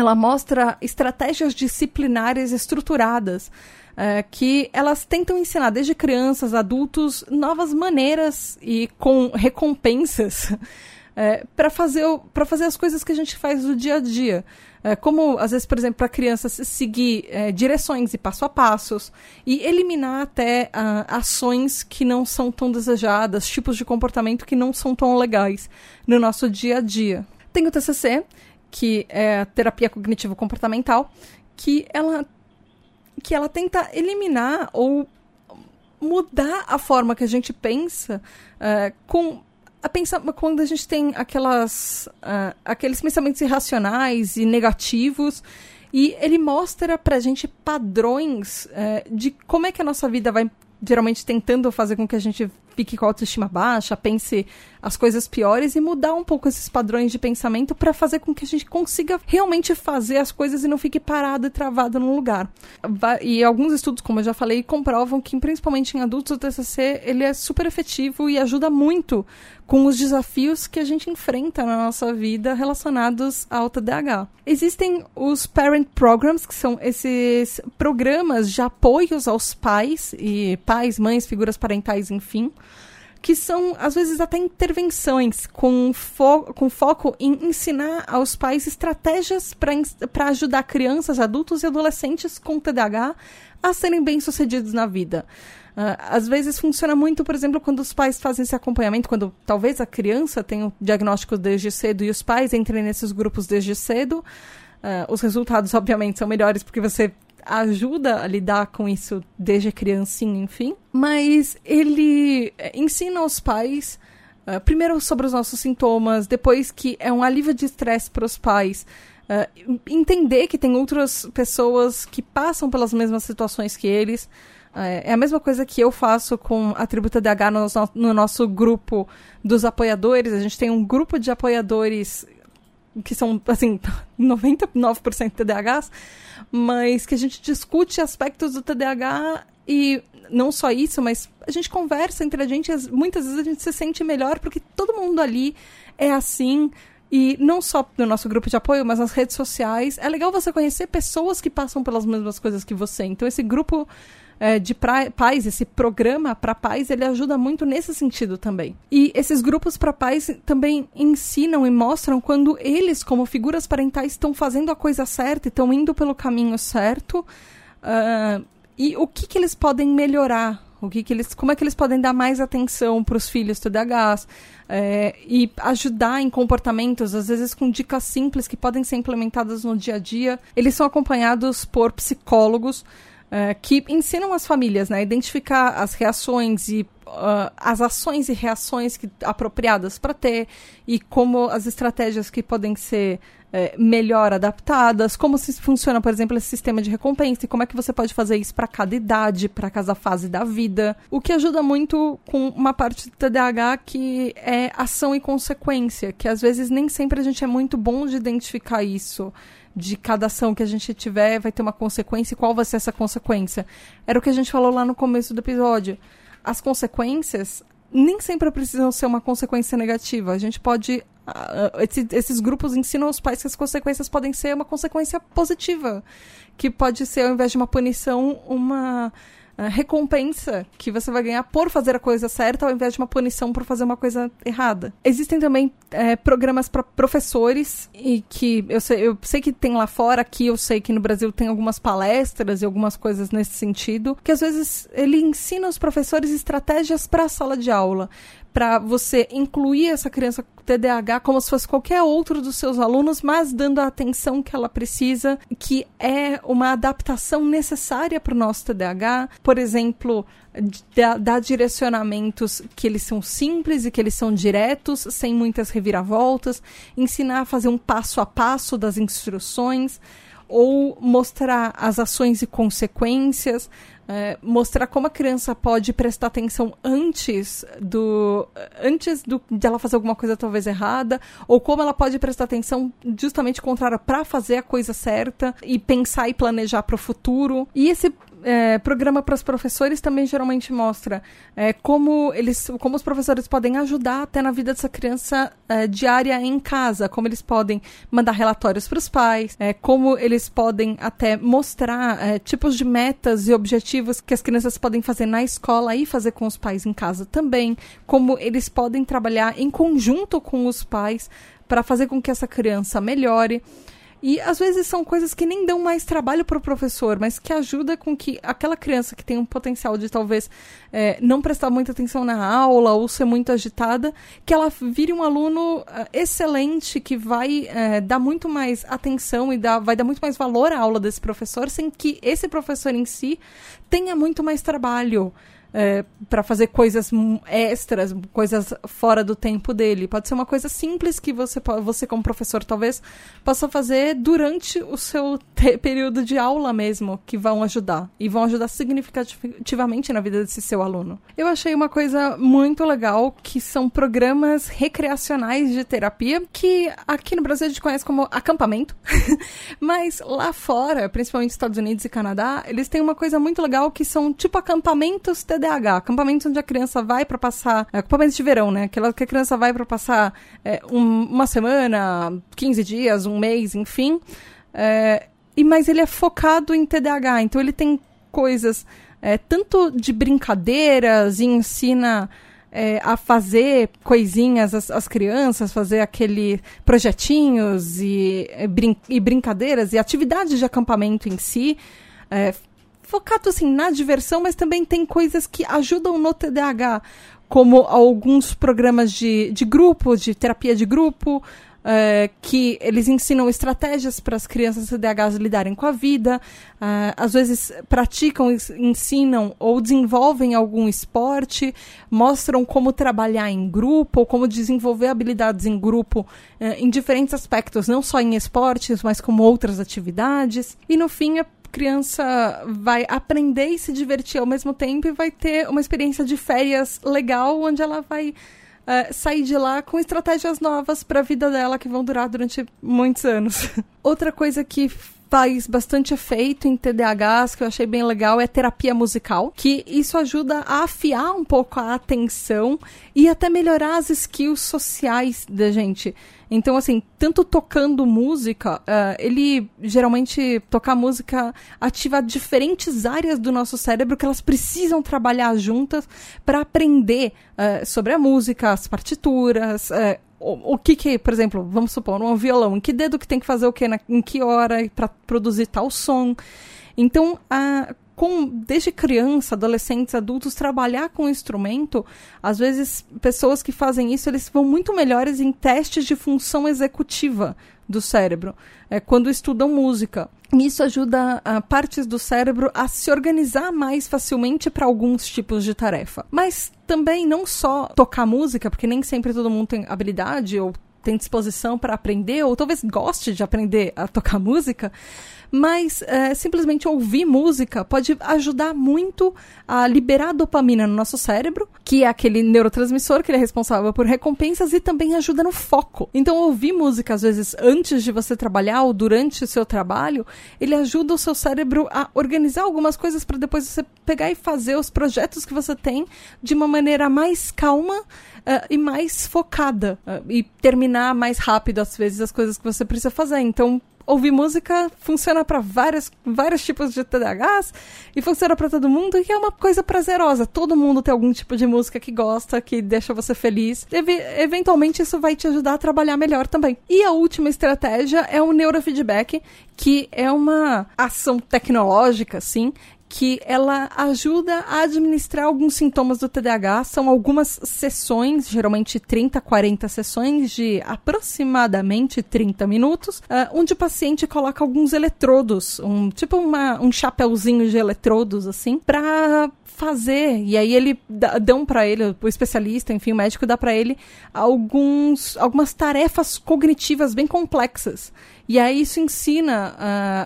ela mostra estratégias disciplinares estruturadas é, que elas tentam ensinar desde crianças, adultos, novas maneiras e com recompensas é, para fazer, fazer as coisas que a gente faz no dia a dia. É, como, às vezes, por exemplo, para crianças seguir é, direções e passo a passos e eliminar até uh, ações que não são tão desejadas, tipos de comportamento que não são tão legais no nosso dia a dia. Tem o TCC, que é a terapia cognitivo comportamental, que ela que ela tenta eliminar ou mudar a forma que a gente pensa uh, com a pensar quando a gente tem aquelas uh, aqueles pensamentos irracionais e negativos e ele mostra pra gente padrões uh, de como é que a nossa vida vai geralmente tentando fazer com que a gente fique com a autoestima baixa, pense as coisas piores e mudar um pouco esses padrões de pensamento para fazer com que a gente consiga realmente fazer as coisas e não fique parado e travado num lugar. E alguns estudos, como eu já falei, comprovam que principalmente em adultos o TCC ele é super efetivo e ajuda muito com os desafios que a gente enfrenta na nossa vida relacionados ao TDAH. Existem os Parent Programs, que são esses programas de apoios aos pais e pais, mães, figuras parentais, enfim, que são, às vezes, até intervenções com, fo com foco em ensinar aos pais estratégias para ajudar crianças, adultos e adolescentes com TDAH a serem bem-sucedidos na vida. Uh, às vezes funciona muito, por exemplo, quando os pais fazem esse acompanhamento, quando talvez a criança tenha o diagnóstico desde cedo e os pais entrem nesses grupos desde cedo. Uh, os resultados, obviamente, são melhores porque você ajuda a lidar com isso desde criancinha, enfim. Mas ele eh, ensina aos pais, uh, primeiro sobre os nossos sintomas, depois que é um alívio de estresse para os pais. Uh, entender que tem outras pessoas que passam pelas mesmas situações que eles, é, a mesma coisa que eu faço com a Tributa DH no, no nosso grupo dos apoiadores. A gente tem um grupo de apoiadores que são, assim, 99% TDAHs, mas que a gente discute aspectos do TDAH e não só isso, mas a gente conversa entre a gente, muitas vezes a gente se sente melhor porque todo mundo ali é assim. E não só no nosso grupo de apoio, mas nas redes sociais. É legal você conhecer pessoas que passam pelas mesmas coisas que você. Então, esse grupo é, de pra, pais, esse programa para pais, ele ajuda muito nesse sentido também. E esses grupos para pais também ensinam e mostram quando eles, como figuras parentais, estão fazendo a coisa certa estão indo pelo caminho certo. Uh, e o que, que eles podem melhorar o que, que eles, como é que eles podem dar mais atenção para os filhos TDAHs é, e ajudar em comportamentos, às vezes com dicas simples que podem ser implementadas no dia a dia. Eles são acompanhados por psicólogos uh, que ensinam as famílias né, a identificar as reações e uh, as ações e reações que, apropriadas para ter e como as estratégias que podem ser é, melhor adaptadas, como se funciona, por exemplo, esse sistema de recompensa e como é que você pode fazer isso para cada idade, para cada fase da vida. O que ajuda muito com uma parte do TDAH que é ação e consequência, que às vezes nem sempre a gente é muito bom de identificar isso de cada ação que a gente tiver vai ter uma consequência e qual vai ser essa consequência. Era o que a gente falou lá no começo do episódio. As consequências nem sempre precisam ser uma consequência negativa. A gente pode. Uh, esse, esses grupos ensinam aos pais que as consequências podem ser uma consequência positiva. Que pode ser, ao invés de uma punição, uma recompensa que você vai ganhar por fazer a coisa certa ao invés de uma punição por fazer uma coisa errada. Existem também é, programas para professores e que eu sei, eu sei que tem lá fora, aqui eu sei que no Brasil tem algumas palestras e algumas coisas nesse sentido, que às vezes ele ensina os professores estratégias para a sala de aula para você incluir essa criança com TDAH como se fosse qualquer outro dos seus alunos, mas dando a atenção que ela precisa, que é uma adaptação necessária para o nosso TDAH. Por exemplo, dar direcionamentos que eles são simples e que eles são diretos, sem muitas reviravoltas, ensinar a fazer um passo a passo das instruções ou mostrar as ações e consequências, é, mostrar como a criança pode prestar atenção antes do antes do, de ela fazer alguma coisa talvez errada ou como ela pode prestar atenção justamente contrário para fazer a coisa certa e pensar e planejar para o futuro. E esse é, programa para os professores também geralmente mostra é, como eles, como os professores podem ajudar até na vida dessa criança é, diária em casa, como eles podem mandar relatórios para os pais, é, como eles podem até mostrar é, tipos de metas e objetivos que as crianças podem fazer na escola e fazer com os pais em casa também, como eles podem trabalhar em conjunto com os pais para fazer com que essa criança melhore. E às vezes são coisas que nem dão mais trabalho para o professor, mas que ajuda com que aquela criança que tem um potencial de talvez é, não prestar muita atenção na aula ou ser muito agitada, que ela vire um aluno uh, excelente que vai é, dar muito mais atenção e dá, vai dar muito mais valor à aula desse professor, sem que esse professor em si tenha muito mais trabalho é, para fazer coisas extras, coisas fora do tempo dele. Pode ser uma coisa simples que você, você como professor, talvez possa fazer durante o seu período de aula mesmo, que vão ajudar. E vão ajudar significativamente na vida desse seu aluno. Eu achei uma coisa muito legal, que são programas recreacionais de terapia, que aqui no Brasil a gente conhece como acampamento. Mas lá fora, principalmente Estados Unidos e Canadá, eles têm uma coisa muito legal que são tipo acampamentos TDAH, acampamentos onde a criança vai para passar, é, acampamentos de verão, né? Aquela que a criança vai para passar é, um, uma semana, 15 dias, um mês, enfim. É, e mas ele é focado em TDAH, então ele tem coisas é, tanto de brincadeiras e ensina é, a fazer coisinhas as, as, crianças, fazer aquele projetinhos e, brin e, brincadeiras e atividades de acampamento em si. É, focado assim na diversão, mas também tem coisas que ajudam no TDAH, como alguns programas de, de grupo, de terapia de grupo, Uh, que eles ensinam estratégias para as crianças TDAHs lidarem com a vida, uh, às vezes praticam, ensinam ou desenvolvem algum esporte, mostram como trabalhar em grupo ou como desenvolver habilidades em grupo uh, em diferentes aspectos, não só em esportes, mas como outras atividades. E no fim, a criança vai aprender e se divertir ao mesmo tempo e vai ter uma experiência de férias legal, onde ela vai uh, sair de lá com estratégias novas para a vida dela que vão durar durante muitos anos. Outra coisa que faz bastante efeito em TDAHs, que eu achei bem legal, é terapia musical, que isso ajuda a afiar um pouco a atenção e até melhorar as skills sociais da gente. Então, assim, tanto tocando música, uh, ele geralmente tocar música ativa diferentes áreas do nosso cérebro que elas precisam trabalhar juntas para aprender uh, sobre a música, as partituras, uh, o, o, que que, por exemplo, vamos supor, um violão, em que dedo que tem que fazer o que, em que hora para produzir tal som. Então, a com, desde criança, adolescentes, adultos, trabalhar com o instrumento, às vezes pessoas que fazem isso, eles vão muito melhores em testes de função executiva do cérebro, é, quando estudam música. Isso ajuda a partes do cérebro a se organizar mais facilmente para alguns tipos de tarefa. Mas também não só tocar música, porque nem sempre todo mundo tem habilidade ou tem disposição para aprender, ou talvez goste de aprender a tocar música, mas é, simplesmente ouvir música pode ajudar muito a liberar dopamina no nosso cérebro, que é aquele neurotransmissor que é responsável por recompensas e também ajuda no foco. Então, ouvir música, às vezes, antes de você trabalhar ou durante o seu trabalho, ele ajuda o seu cérebro a organizar algumas coisas para depois você pegar e fazer os projetos que você tem de uma maneira mais calma. Uh, e mais focada uh, e terminar mais rápido às vezes as coisas que você precisa fazer. Então, ouvir música funciona para vários, vários tipos de TDAHs e funciona para todo mundo e é uma coisa prazerosa. Todo mundo tem algum tipo de música que gosta, que deixa você feliz. Eventualmente isso vai te ajudar a trabalhar melhor também. E a última estratégia é o neurofeedback, que é uma ação tecnológica, assim, que ela ajuda a administrar alguns sintomas do TDAH. São algumas sessões, geralmente 30, 40 sessões de aproximadamente 30 minutos, uh, onde o paciente coloca alguns eletrodos, um tipo uma, um chapéuzinho de eletrodos assim, para fazer. E aí ele dão para ele, o especialista, enfim, o médico dá para ele alguns algumas tarefas cognitivas bem complexas. E aí isso ensina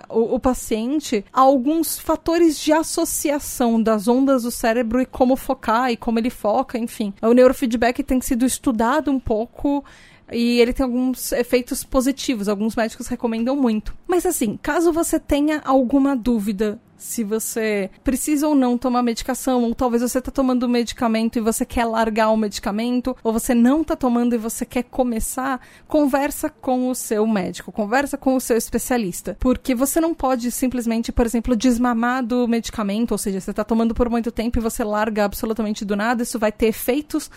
uh, o, o, paciente alguns fatores de associação das ondas do cérebro e como focar e como ele foca, enfim. O neurofeedback tem sido estudado um pouco e ele tem alguns efeitos positivos, alguns médicos recomendam muito. Mas assim, caso você tenha alguma dúvida se você precisa ou não tomar medicação, ou talvez você está tomando medicamento e você quer largar o medicamento, ou você não está tomando e você quer começar, conversa com o seu médico, conversa com o seu especialista, porque você não pode simplesmente, por exemplo, desmamar do medicamento, ou seja, você está tomando por muito tempo e você larga absolutamente do nada, isso vai ter efeitos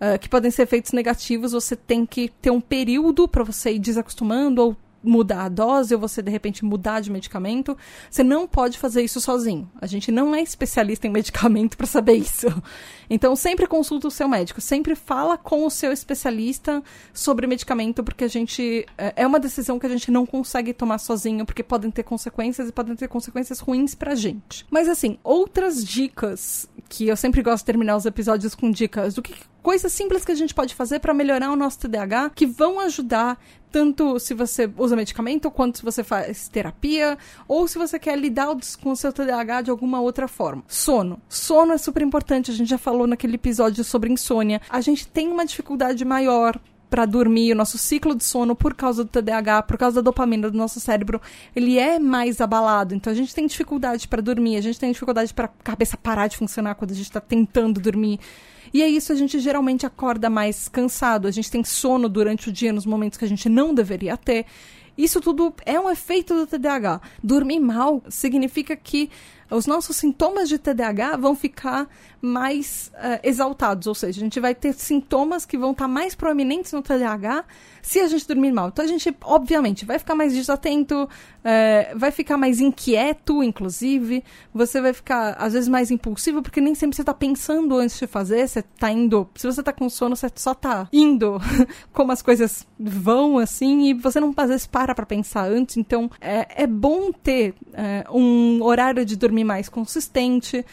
Uh, que podem ser efeitos negativos, você tem que ter um período para você ir desacostumando ou mudar a dose ou você de repente mudar de medicamento. Você não pode fazer isso sozinho. A gente não é especialista em medicamento para saber isso. Então sempre consulta o seu médico, sempre fala com o seu especialista sobre medicamento, porque a gente é, é uma decisão que a gente não consegue tomar sozinho, porque podem ter consequências e podem ter consequências ruins pra gente. Mas assim, outras dicas que eu sempre gosto de terminar os episódios com dicas do que coisas simples que a gente pode fazer para melhorar o nosso TDAH que vão ajudar tanto se você usa medicamento, quanto se você faz terapia, ou se você quer lidar com o seu TDAH de alguma outra forma. Sono. Sono é super importante, a gente já falou naquele episódio sobre insônia. A gente tem uma dificuldade maior para dormir, o nosso ciclo de sono por causa do TDAH, por causa da dopamina do nosso cérebro, ele é mais abalado. Então a gente tem dificuldade para dormir, a gente tem dificuldade para a cabeça parar de funcionar quando a gente está tentando dormir. E é isso, a gente geralmente acorda mais cansado, a gente tem sono durante o dia nos momentos que a gente não deveria ter. Isso tudo é um efeito do TDAH. Dormir mal significa que os nossos sintomas de TDAH vão ficar mais uh, exaltados, ou seja, a gente vai ter sintomas que vão estar tá mais proeminentes no TDAH se a gente dormir mal. Então a gente, obviamente, vai ficar mais desatento, uh, vai ficar mais inquieto, inclusive, você vai ficar, às vezes, mais impulsivo, porque nem sempre você está pensando antes de fazer, você está indo. Se você está com sono, você só está indo como as coisas vão, assim, e você não às vezes para para pensar antes. Então é, é bom ter uh, um horário de dormir mais consistente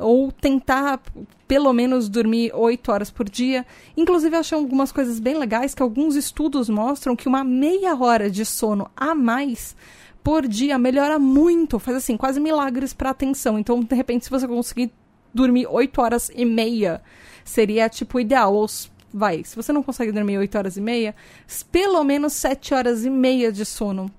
ou tentar pelo menos dormir 8 horas por dia. Inclusive, eu achei algumas coisas bem legais que alguns estudos mostram que uma meia hora de sono a mais por dia melhora muito, faz assim, quase milagres para atenção. Então, de repente, se você conseguir dormir 8 horas e meia, seria tipo ideal. Ou vai, se você não consegue dormir 8 horas e meia, pelo menos 7 horas e meia de sono.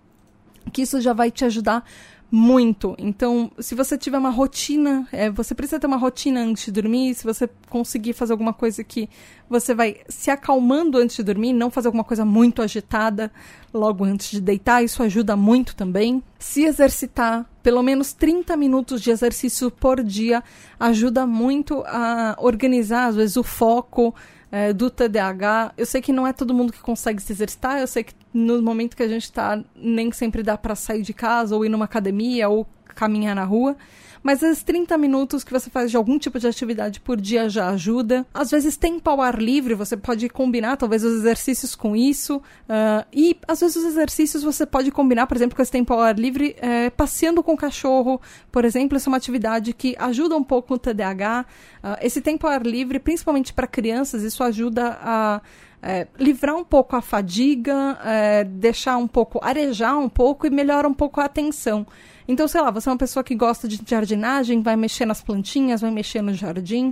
Que isso já vai te ajudar muito. Então, se você tiver uma rotina, é, você precisa ter uma rotina antes de dormir. Se você conseguir fazer alguma coisa que você vai se acalmando antes de dormir, não fazer alguma coisa muito agitada logo antes de deitar, isso ajuda muito também. Se exercitar, pelo menos 30 minutos de exercício por dia, ajuda muito a organizar, às vezes, o foco é, do TDAH. Eu sei que não é todo mundo que consegue se exercitar, eu sei que no momento que a gente está, nem sempre dá para sair de casa ou ir numa academia ou caminhar na rua. Mas esses 30 minutos que você faz de algum tipo de atividade por dia já ajuda. Às vezes tempo ao ar livre, você pode combinar talvez os exercícios com isso. Uh, e às vezes os exercícios você pode combinar, por exemplo, com esse tempo ao ar livre, é, passeando com o cachorro, por exemplo. Isso é uma atividade que ajuda um pouco no TDAH. Uh, esse tempo ao ar livre, principalmente para crianças, isso ajuda a. É, livrar um pouco a fadiga, é, deixar um pouco, arejar um pouco e melhora um pouco a atenção. Então, sei lá, você é uma pessoa que gosta de jardinagem, vai mexer nas plantinhas, vai mexer no jardim.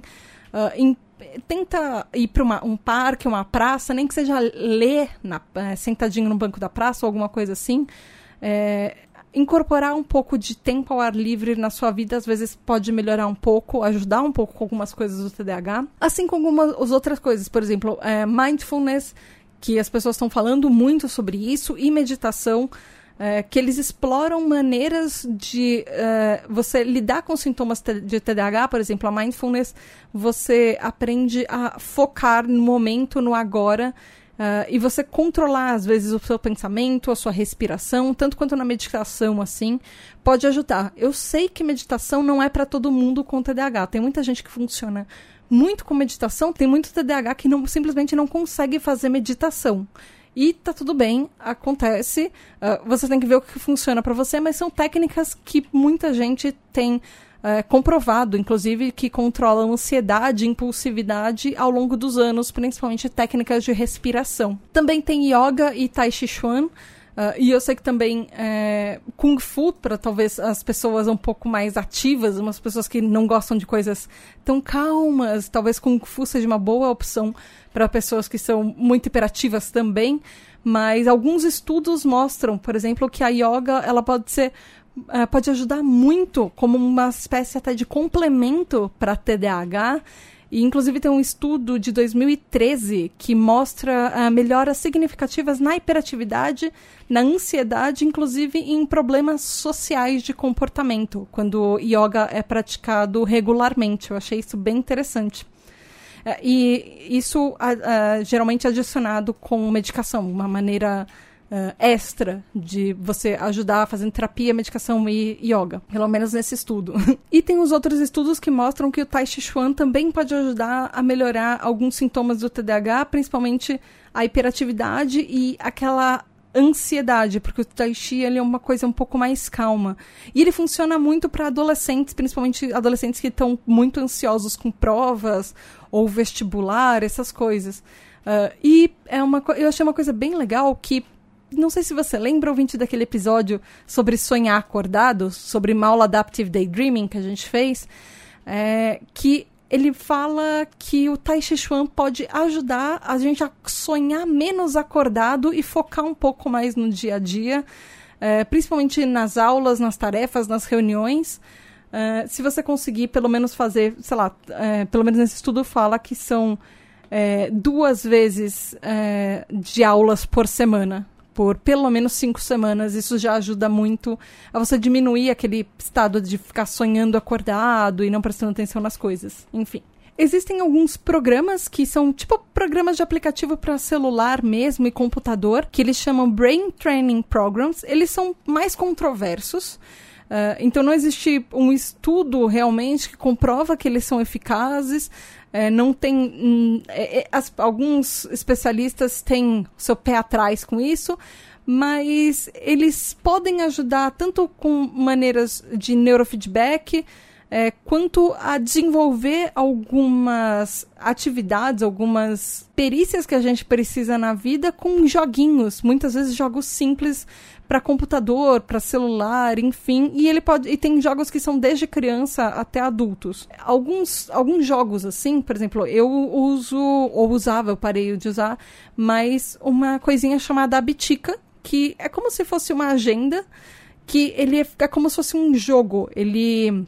Uh, em, tenta ir para um parque, uma praça, nem que seja ler na, é, sentadinho no banco da praça ou alguma coisa assim. É, incorporar um pouco de tempo ao ar livre na sua vida às vezes pode melhorar um pouco, ajudar um pouco com algumas coisas do TDAH, assim como algumas outras coisas, por exemplo, é, mindfulness, que as pessoas estão falando muito sobre isso, e meditação é, que eles exploram maneiras de é, você lidar com sintomas de TDAH, por exemplo, a mindfulness, você aprende a focar no momento, no agora, Uh, e você controlar, às vezes, o seu pensamento, a sua respiração, tanto quanto na meditação, assim, pode ajudar. Eu sei que meditação não é para todo mundo com TDAH. Tem muita gente que funciona muito com meditação, tem muito TDAH que não, simplesmente não consegue fazer meditação. E tá tudo bem, acontece. Uh, você tem que ver o que funciona para você, mas são técnicas que muita gente tem é, comprovado, inclusive, que controlam ansiedade e impulsividade ao longo dos anos, principalmente técnicas de respiração. Também tem yoga e tai chi chuan, Uh, e eu sei que também é, Kung Fu, para talvez as pessoas um pouco mais ativas, umas pessoas que não gostam de coisas tão calmas, talvez Kung Fu seja uma boa opção para pessoas que são muito hiperativas também. Mas alguns estudos mostram, por exemplo, que a yoga ela pode ser uh, pode ajudar muito como uma espécie até de complemento para TDAH. E, inclusive, tem um estudo de 2013 que mostra uh, melhoras significativas na hiperatividade, na ansiedade, inclusive em problemas sociais de comportamento, quando yoga é praticado regularmente. Eu achei isso bem interessante. Uh, e isso uh, geralmente é adicionado com medicação, uma maneira uh, extra de você ajudar fazendo terapia, medicação e yoga, pelo menos nesse estudo. e tem os outros estudos que mostram que o Tai Chi Chuan também pode ajudar a melhorar alguns sintomas do TDAH, principalmente a hiperatividade e aquela ansiedade, porque o Tai Chi ele é uma coisa um pouco mais calma. E ele funciona muito para adolescentes, principalmente adolescentes que estão muito ansiosos com provas ou vestibular, essas coisas. Uh, e é uma, eu achei uma coisa bem legal que não sei se você lembra, ouvinte, daquele episódio sobre sonhar acordado, sobre maladaptive daydreaming que a gente fez, é, que ele fala que o Tai Chi Chuan pode ajudar a gente a sonhar menos acordado e focar um pouco mais no dia a dia, é, principalmente nas aulas, nas tarefas, nas reuniões. É, se você conseguir pelo menos fazer, sei lá, é, pelo menos nesse estudo fala que são é, duas vezes é, de aulas por semana por pelo menos cinco semanas. Isso já ajuda muito a você diminuir aquele estado de ficar sonhando acordado e não prestando atenção nas coisas. Enfim. Existem alguns programas que são tipo programas de aplicativo para celular mesmo e computador, que eles chamam Brain Training Programs. Eles são mais controversos. Uh, então não existe um estudo realmente que comprova que eles são eficazes. É, não tem. Hum, é, é, as, alguns especialistas têm seu pé atrás com isso, mas eles podem ajudar tanto com maneiras de neurofeedback. É, quanto a desenvolver algumas atividades, algumas perícias que a gente precisa na vida com joguinhos, muitas vezes jogos simples para computador, para celular, enfim, e ele pode e tem jogos que são desde criança até adultos. Alguns alguns jogos assim, por exemplo, eu uso ou usava, eu parei de usar, mas uma coisinha chamada Abitica, que é como se fosse uma agenda, que ele é, é como se fosse um jogo. Ele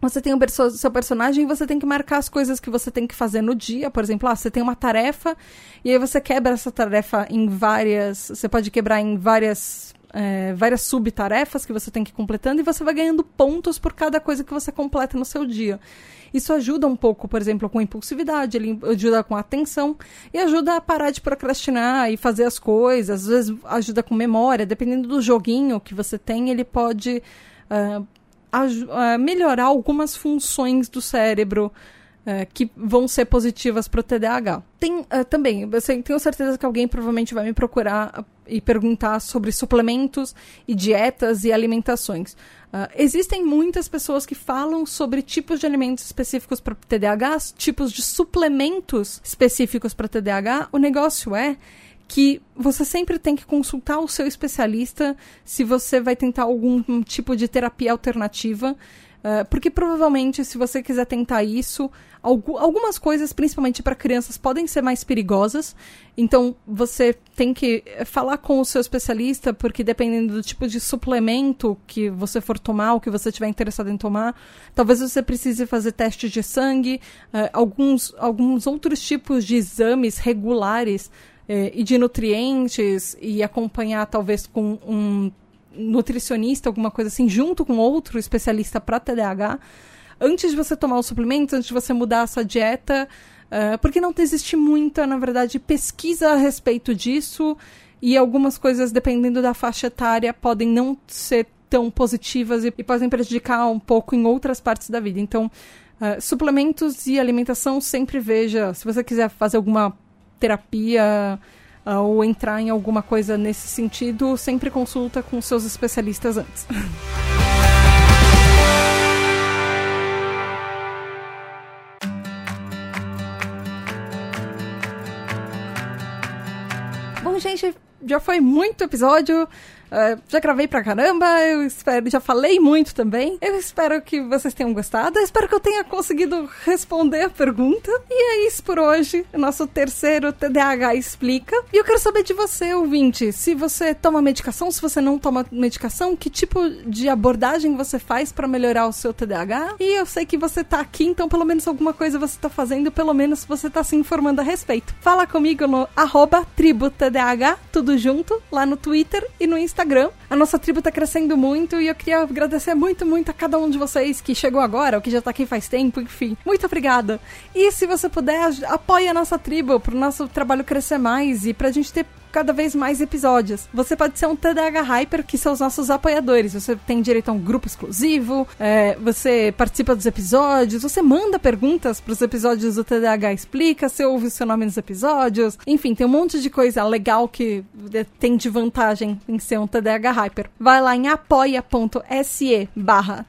você tem o seu personagem e você tem que marcar as coisas que você tem que fazer no dia. Por exemplo, ah, você tem uma tarefa e aí você quebra essa tarefa em várias. Você pode quebrar em várias é, várias subtarefas que você tem que ir completando e você vai ganhando pontos por cada coisa que você completa no seu dia. Isso ajuda um pouco, por exemplo, com impulsividade, ele ajuda com atenção e ajuda a parar de procrastinar e fazer as coisas. Às vezes ajuda com memória, dependendo do joguinho que você tem, ele pode uh, melhorar algumas funções do cérebro é, que vão ser positivas para o TDAH. Tem uh, também, eu tenho certeza que alguém provavelmente vai me procurar e perguntar sobre suplementos e dietas e alimentações. Uh, existem muitas pessoas que falam sobre tipos de alimentos específicos para TDAH, tipos de suplementos específicos para TDAH. O negócio é que você sempre tem que consultar o seu especialista se você vai tentar algum tipo de terapia alternativa. Uh, porque provavelmente, se você quiser tentar isso, algumas coisas, principalmente para crianças, podem ser mais perigosas. Então, você tem que falar com o seu especialista, porque dependendo do tipo de suplemento que você for tomar, ou que você estiver interessado em tomar, talvez você precise fazer testes de sangue, uh, alguns, alguns outros tipos de exames regulares uh, e de nutrientes, e acompanhar talvez com um nutricionista, alguma coisa assim, junto com outro especialista para TDAH, antes de você tomar o suplemento, antes de você mudar a sua dieta, uh, porque não existe muita, na verdade, pesquisa a respeito disso e algumas coisas, dependendo da faixa etária, podem não ser tão positivas e, e podem prejudicar um pouco em outras partes da vida. Então, uh, suplementos e alimentação sempre veja. Se você quiser fazer alguma terapia ou entrar em alguma coisa nesse sentido, sempre consulta com seus especialistas antes. Bom, gente, já foi muito episódio. Uh, já gravei pra caramba, eu espero, já falei muito também. Eu espero que vocês tenham gostado, eu espero que eu tenha conseguido responder a pergunta. E é isso por hoje, nosso terceiro TDAH Explica. E eu quero saber de você, ouvinte, se você toma medicação, se você não toma medicação, que tipo de abordagem você faz para melhorar o seu TDAH. E eu sei que você tá aqui, então pelo menos alguma coisa você tá fazendo, pelo menos você tá se informando a respeito. Fala comigo no arroba tudo junto, lá no Twitter e no Instagram Instagram. A nossa tribo tá crescendo muito e eu queria agradecer muito, muito a cada um de vocês que chegou agora ou que já tá aqui faz tempo, enfim. Muito obrigada. E se você puder, apoie a nossa tribo pro nosso trabalho crescer mais e pra gente ter cada vez mais episódios. Você pode ser um TDAH Hyper, que são os nossos apoiadores. Você tem direito a um grupo exclusivo, é, você participa dos episódios, você manda perguntas para os episódios do TDAH Explica, você ouve o seu nome nos episódios. Enfim, tem um monte de coisa legal que tem de vantagem em ser um TDAH Hyper. Vai lá em apoia.se barra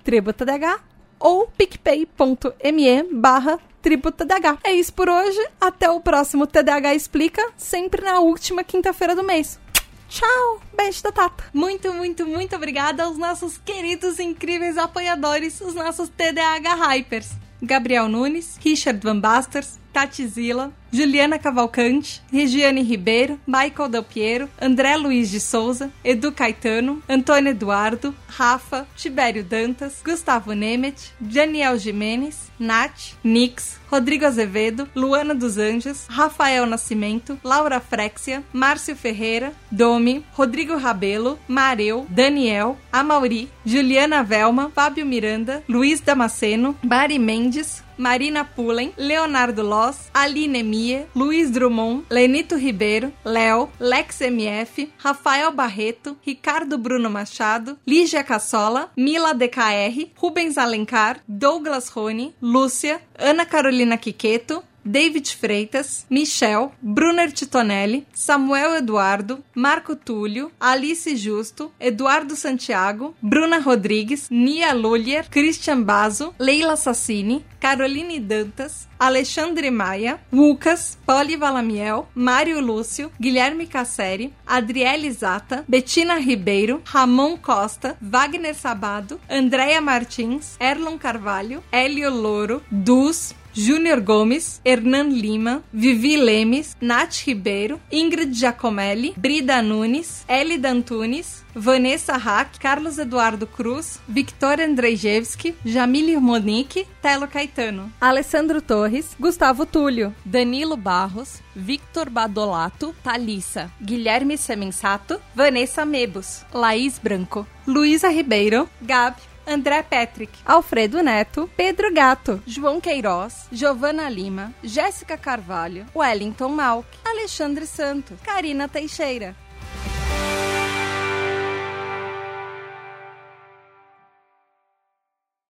ou picpay.me barra Tributa TDAH. É isso por hoje. Até o próximo TDAH Explica, sempre na última quinta-feira do mês. Tchau! Beijo da Tata. Muito, muito, muito obrigada aos nossos queridos e incríveis apoiadores, os nossos TDAH Hypers. Gabriel Nunes, Richard Van Basters, Tati Zila, Juliana Cavalcante, Regiane Ribeiro, Michael Del Piero, André Luiz de Souza, Edu Caetano, Antônio Eduardo, Rafa, Tibério Dantas, Gustavo Nemet, Daniel Jimenez, Nath, Nix, Rodrigo Azevedo, Luana dos Anjos, Rafael Nascimento, Laura Frexia, Márcio Ferreira, Domi, Rodrigo Rabelo, Mareu, Daniel, Amauri, Juliana Velma, Fábio Miranda, Luiz Damasceno, Mari Mendes, Marina Pullen, Leonardo Loss, Aline Mie, Luiz Drummond, Lenito Ribeiro, Léo, Lex MF, Rafael Barreto, Ricardo Bruno Machado, Lígia Cassola, Mila DKR, Rubens Alencar, Douglas Rony, Lúcia, Ana Carolina Quiqueto, David Freitas, Michel, Brunner Titonelli, Samuel Eduardo, Marco Túlio, Alice Justo, Eduardo Santiago, Bruna Rodrigues, Nia Lulier, Christian Bazo, Leila Sassini, Caroline Dantas, Alexandre Maia, Lucas, Poli Valamiel, Mário Lúcio, Guilherme Casseri, Adriele Zata, Betina Ribeiro, Ramon Costa, Wagner Sabado, Andréia Martins, Erlon Carvalho, Hélio Louro, Dus, Júnior Gomes, Hernan Lima, Vivi Lemes, Nath Ribeiro, Ingrid Giacomelli, Brida Nunes, Elida Antunes, Vanessa Hack, Carlos Eduardo Cruz, Victoria Andrzejewski, Jamile Monique, Telo Caetano, Alessandro Torres, Gustavo Túlio, Danilo Barros, Victor Badolato, Thalissa, Guilherme Semensato, Vanessa Mebus, Laís Branco, Luísa Ribeiro, Gabi, André Patrick, Alfredo Neto, Pedro Gato, João Queiroz, Giovana Lima, Jéssica Carvalho, Wellington Malk, Alexandre Santos, Karina Teixeira,